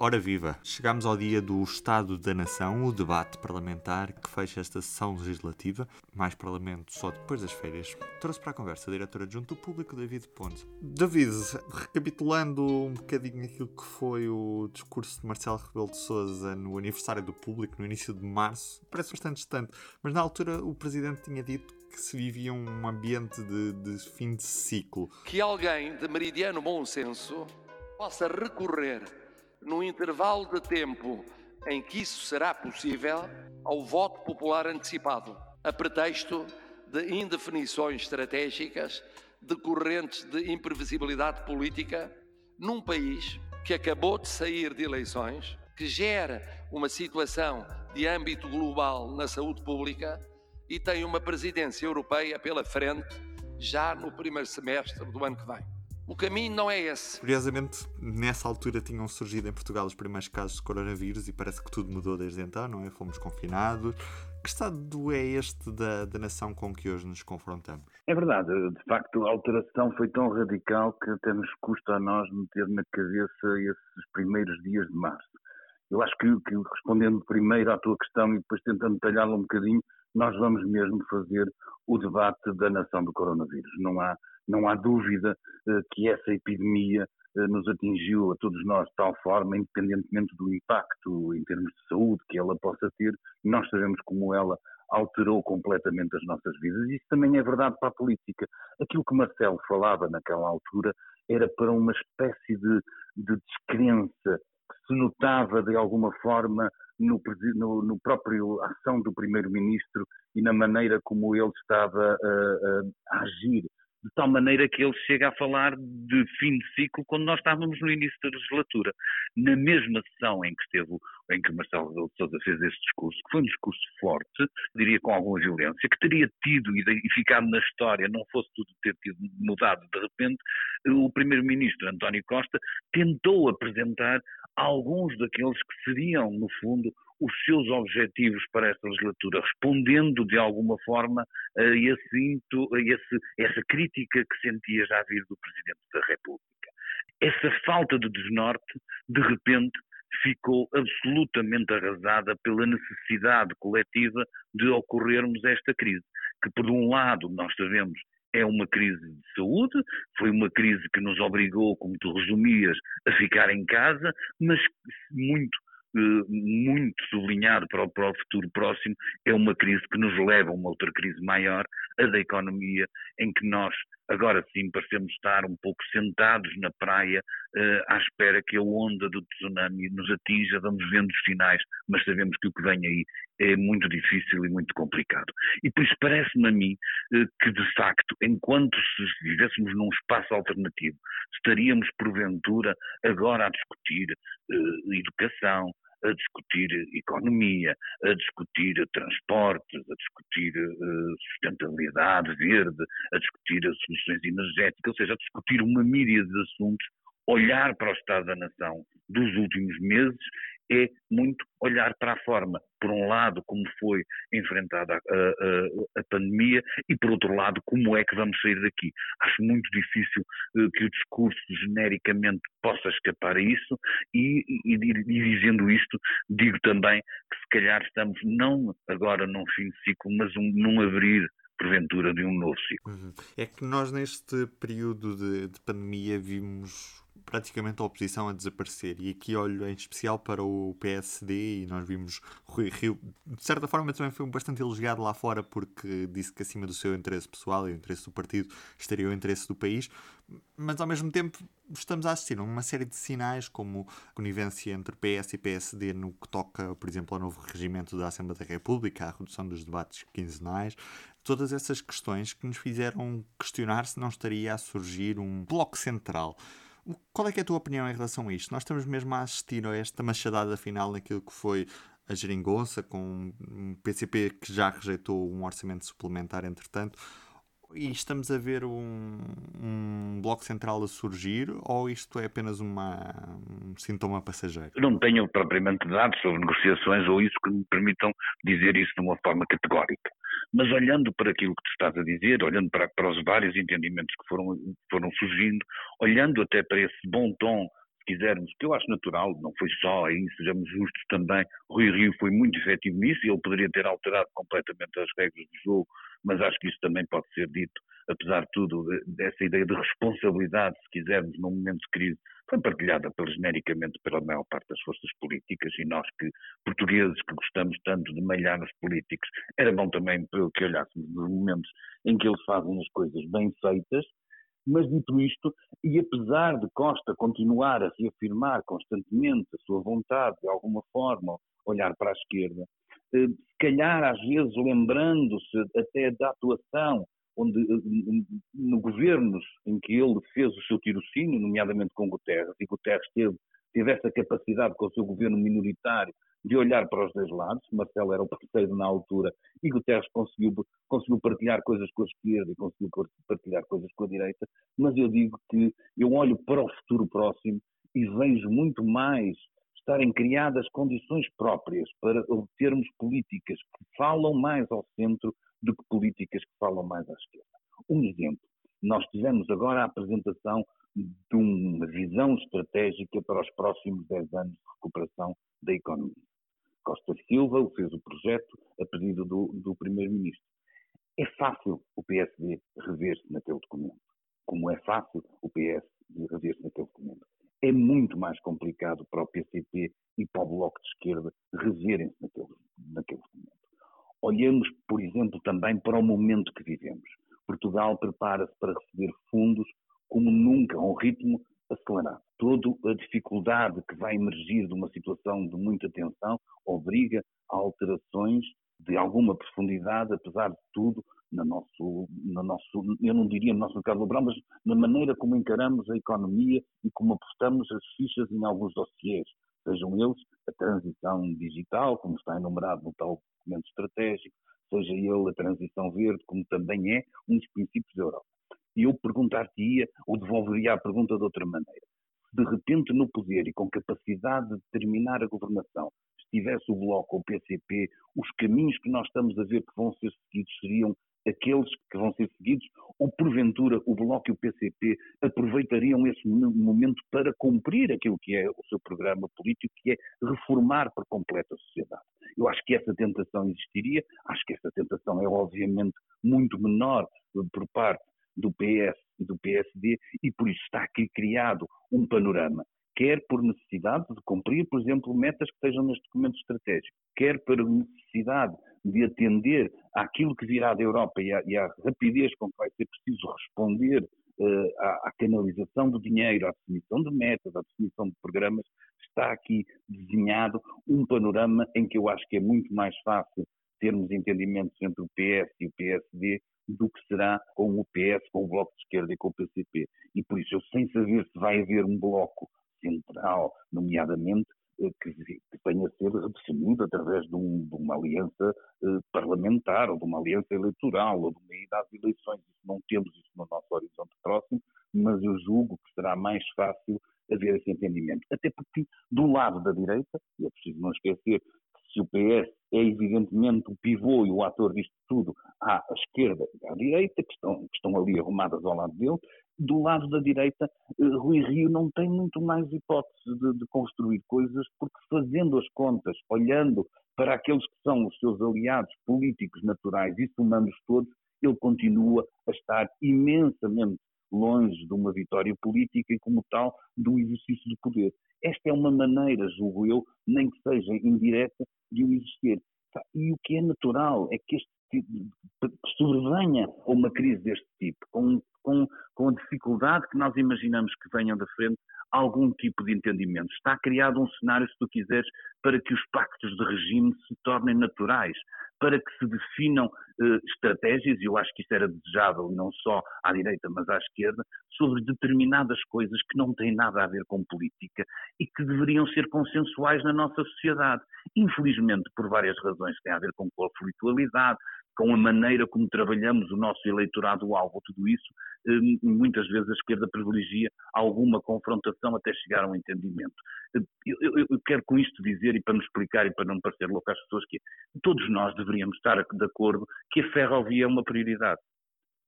Ora viva! Chegamos ao dia do Estado da Nação, o debate parlamentar que fecha esta sessão legislativa. Mais parlamento só depois das férias. Trouxe para a conversa a diretora adjunta do Público, David Ponte. David, recapitulando um bocadinho aquilo que foi o discurso de Marcelo Rebelo de Sousa no aniversário do Público, no início de março, parece bastante distante, mas na altura o Presidente tinha dito que se vivia um ambiente de, de fim de ciclo. Que alguém de meridiano bom senso possa recorrer no intervalo de tempo em que isso será possível, ao voto popular antecipado, a pretexto de indefinições estratégicas decorrentes de imprevisibilidade política num país que acabou de sair de eleições, que gera uma situação de âmbito global na saúde pública e tem uma presidência europeia pela frente já no primeiro semestre do ano que vem. O caminho não é esse. Curiosamente, nessa altura tinham surgido em Portugal os primeiros casos de coronavírus e parece que tudo mudou desde então, não é? Fomos confinados. Que estado é este da, da nação com que hoje nos confrontamos? É verdade, de facto a alteração foi tão radical que até nos custa a nós meter na cabeça esses primeiros dias de março. Eu acho que, que respondendo primeiro à tua questão e depois tentando detalhá-la um bocadinho, nós vamos mesmo fazer o debate da nação do coronavírus. Não há não há dúvida eh, que essa epidemia eh, nos atingiu a todos nós de tal forma, independentemente do impacto em termos de saúde que ela possa ter, nós sabemos como ela alterou completamente as nossas vidas. Isso também é verdade para a política. Aquilo que Marcelo falava naquela altura era para uma espécie de, de descrença que se notava de alguma forma no, no, no próprio ação do primeiro-ministro e na maneira como ele estava a, agir de tal maneira que ele chega a falar de fim de ciclo quando nós estávamos no início da legislatura. Na mesma sessão em que esteve, em que Marcelo Rebelo de Sousa fez esse discurso, que foi um discurso forte, diria com alguma violência, que teria tido e ficado na história, não fosse tudo ter tido mudado de repente, o primeiro-ministro António Costa tentou apresentar alguns daqueles que seriam, no fundo, os seus objetivos para esta legislatura, respondendo de alguma forma a, esse, a esse, essa crítica que sentia já vir do Presidente da República. Essa falta de desnorte, de repente, ficou absolutamente arrasada pela necessidade coletiva de ocorrermos esta crise, que por um lado nós sabemos é uma crise de saúde, foi uma crise que nos obrigou, como tu resumias, a ficar em casa, mas muito muito sublinhado para o, para o, futuro próximo, é uma crise que nos leva a uma outra crise maior, a da economia, em que nós agora sim parecemos estar um pouco sentados na praia uh, à espera que a onda do tsunami nos atinja, vamos vendo os sinais, mas sabemos que o que vem aí é muito difícil e muito complicado. E por isso parece-me a mim uh, que, de facto, enquanto se vivêssemos num espaço alternativo, estaríamos, porventura, agora a discutir uh, educação, a discutir economia, a discutir transportes, a discutir uh, sustentabilidade verde, a discutir as soluções energéticas, ou seja, a discutir uma míria de assuntos, olhar para o Estado da Nação dos últimos meses é muito olhar para a forma, por um lado, como foi enfrentada a, a, a, pandemia e, por outro lado, como é que vamos sair daqui. Acho muito difícil uh, que o discurso genericamente possa escapar a isso e, e, e, dizendo isto, digo também que se calhar estamos não agora num fim de ciclo, mas um, num abrir porventura de um novo ciclo. Uhum. É que nós neste período de, de pandemia vimos praticamente a oposição a desaparecer. E aqui olho em especial para o PSD e nós vimos Rui Rio, de certa forma também foi bastante elogiado lá fora porque disse que acima do seu interesse pessoal e o interesse do partido estaria o interesse do país, mas ao mesmo tempo estamos a assistir a uma série de sinais como conivência entre PS e PSD no que toca, por exemplo, ao novo regimento da Assembleia da República, à redução dos debates quinzenais, todas essas questões que nos fizeram questionar se não estaria a surgir um bloco central qual é, é a tua opinião em relação a isto? Nós estamos mesmo a assistir a esta machadada final naquilo que foi a geringonça, com um PCP que já rejeitou um orçamento suplementar, entretanto, e estamos a ver um, um bloco central a surgir ou isto é apenas uma, um sintoma passageiro? Não tenho propriamente dados sobre negociações ou isso que me permitam dizer isso de uma forma categórica. Mas olhando para aquilo que tu estás a dizer, olhando para, para os vários entendimentos que foram, foram surgindo, olhando até para esse bom tom quisermos, que eu acho natural, não foi só aí, sejamos justos também, Rui Rio foi muito efetivo nisso e ele poderia ter alterado completamente as regras do jogo, mas acho que isso também pode ser dito, apesar de tudo, dessa ideia de responsabilidade, se quisermos, num momento de crise, foi partilhada pela, genericamente pela maior parte das forças políticas e nós que, portugueses, que gostamos tanto de malhar nos políticos, era bom também que olhássemos nos momentos em que eles fazem as coisas bem feitas, mas dito isto, e apesar de Costa continuar a reafirmar constantemente a sua vontade, de alguma forma, olhar para a esquerda, eh, se calhar às vezes lembrando-se até da atuação onde, eh, no governos em que ele fez o seu tirocínio, nomeadamente com Guterres, e Guterres teve, teve essa capacidade com o seu governo minoritário de olhar para os dois lados. Marcelo era o parceiro na altura e Guterres conseguiu, conseguiu partilhar coisas com a esquerda e conseguiu partilhar coisas com a direita, mas eu digo que eu olho para o futuro próximo e vejo muito mais estarem criadas condições próprias para obtermos políticas que falam mais ao centro do que políticas que falam mais à esquerda. Um exemplo, nós tivemos agora a apresentação de uma visão estratégica para os próximos 10 anos de recuperação da economia. Costa Silva fez o projeto a pedido do, do Primeiro-Ministro. É fácil o PSD rever-se naquele documento, como é fácil o PS rever-se naquele documento. É muito mais complicado para o PCP e para o Bloco de Esquerda reverem-se naquele, naquele documento. Olhemos, por exemplo, também para o momento que vivemos. Portugal prepara-se para receber fundos como nunca, a um ritmo acelerado. Toda a dificuldade que vai emergir de uma situação de muita tensão obriga a alterações de alguma profundidade, apesar de tudo, no nosso, no nosso, eu não diria no nosso mercado laboral, mas na maneira como encaramos a economia e como apostamos as fichas em alguns dossiês, sejam eles a transição digital, como está enumerado no tal documento estratégico, seja ele a transição verde, como também é um dos princípios da Europa. E eu perguntar-te-ia, ou devolveria a pergunta de outra maneira. De repente no poder e com capacidade de determinar a governação estivesse o Bloco ou o PCP, os caminhos que nós estamos a ver que vão ser seguidos seriam aqueles que vão ser seguidos, ou porventura o Bloco e o PCP aproveitariam esse momento para cumprir aquilo que é o seu programa político, que é reformar por completo a sociedade. Eu acho que essa tentação existiria, acho que essa tentação é obviamente muito menor por parte do PS e do PSD, e por isso está aqui criado um panorama, quer por necessidade de cumprir, por exemplo, metas que estejam neste documento estratégico, quer por necessidade de atender àquilo que virá da Europa e à, e à rapidez com que vai ser preciso responder uh, à, à, canalização do dinheiro, à definição de metas, à definição de programas, está aqui desenhado um panorama em que eu acho que é muito mais fácil termos entendimentos entre o PS e o PSD do que será com o PS, com o Bloco de Esquerda e com o PCP. E por isso, eu sem saber se vai haver um bloco central, nomeadamente, que, que venha a ser redefinido através de, um, de uma aliança eh, parlamentar ou de uma aliança eleitoral ou de uma ida às eleições. Isso não temos isso no nosso horizonte próximo, mas eu julgo que será mais fácil haver esse entendimento. Até porque, do lado da direita, e é preciso não esquecer se o PS é evidentemente o pivô e o ator disto tudo à esquerda e à direita, que estão, que estão ali arrumadas ao lado dele, do lado da direita, eh, Rui Rio não tem muito mais hipótese de, de, construir coisas, porque fazendo as contas, olhando para aqueles que são os seus aliados políticos naturais e somando-os todos, ele continua a estar imensamente longe de uma vitória política e, como tal, um exercício de poder. Esta é uma maneira, julgo eu, nem que seja indireta, de o existir. E o que é natural é que este tipo, sobrevenha uma crise deste tipo, com, com, com a dificuldade que nós imaginamos que venham da frente, algum tipo de entendimento. Está criado um cenário, se tu quiseres, para que os pactos de regime se tornem naturais, para que se definam eh, estratégias, e eu acho que isso era desejável não só à direita, mas à esquerda, sobre determinadas coisas que não têm nada a ver com política e que deveriam ser consensuais na nossa sociedade. Infelizmente, por várias razões, tem a ver com conflitualidade, com a maneira como trabalhamos o nosso eleitorado-alvo, tudo isso, eh, muitas vezes a esquerda privilegia alguma confrontação até chegar a um entendimento. Eu, eu, eu, quero com isto dizer, e para me explicar e para não parecer louco às pessoas, que todos nós deveríamos estar de acordo que a ferrovia é uma prioridade.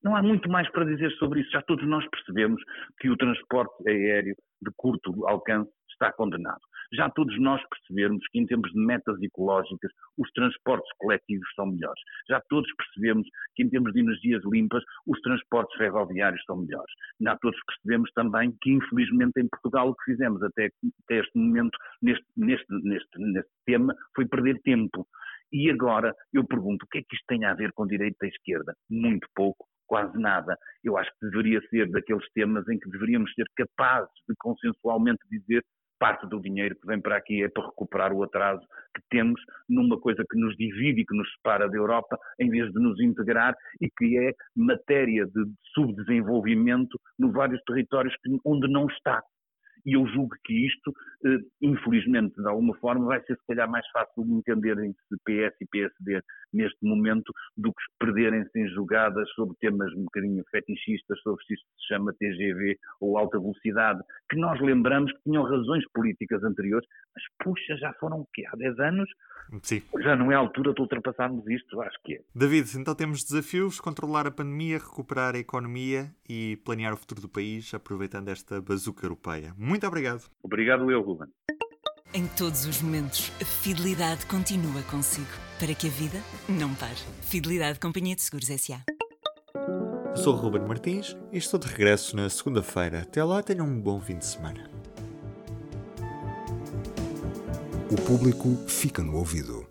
Não há muito mais para dizer sobre isso. Já todos nós percebemos que o transporte aéreo de curto alcance está condenado. Já todos nós percebemos que, em termos de metas ecológicas, os transportes coletivos são melhores. Já todos percebemos que, em termos de energias limpas, os transportes ferroviários são melhores. Já todos percebemos também que, infelizmente, em Portugal, o que fizemos até, até este momento, neste, neste, neste, neste tema, foi perder tempo. E agora eu pergunto, o que é que isto tem a ver com direita e esquerda? Muito pouco, quase nada. Eu acho que deveria ser daqueles temas em que deveríamos ser capazes de consensualmente dizer parte do dinheiro que vem para aqui é para recuperar o atraso que temos numa coisa que nos divide e que nos separa da Europa, em vez de nos integrar e que é matéria de subdesenvolvimento nos vários territórios onde não está e eu julgo que isto, eh, infelizmente, de alguma forma, vai ser se calhar mais fácil de entenderem-se PS e PSD neste momento do que perderem-se em jogadas sobre temas um bocadinho fetichistas, sobre se isto se chama TGV ou alta velocidade, que nós lembramos que tinham razões políticas anteriores, mas puxa, já foram o quê? Há 10 anos? Sim. Já não é a altura de ultrapassarmos isto, acho que é. David, então temos desafios, controlar a pandemia, recuperar a economia e planear o futuro do país, aproveitando esta bazuca europeia. Muito obrigado. Obrigado eu, Ruben. Em todos os momentos, a fidelidade continua consigo, para que a vida não pare. Fidelidade Companhia de Seguros S.A. Sou Ruben Martins e estou de regresso na segunda-feira. Até lá, tenham um bom fim de semana. O público fica no ouvido.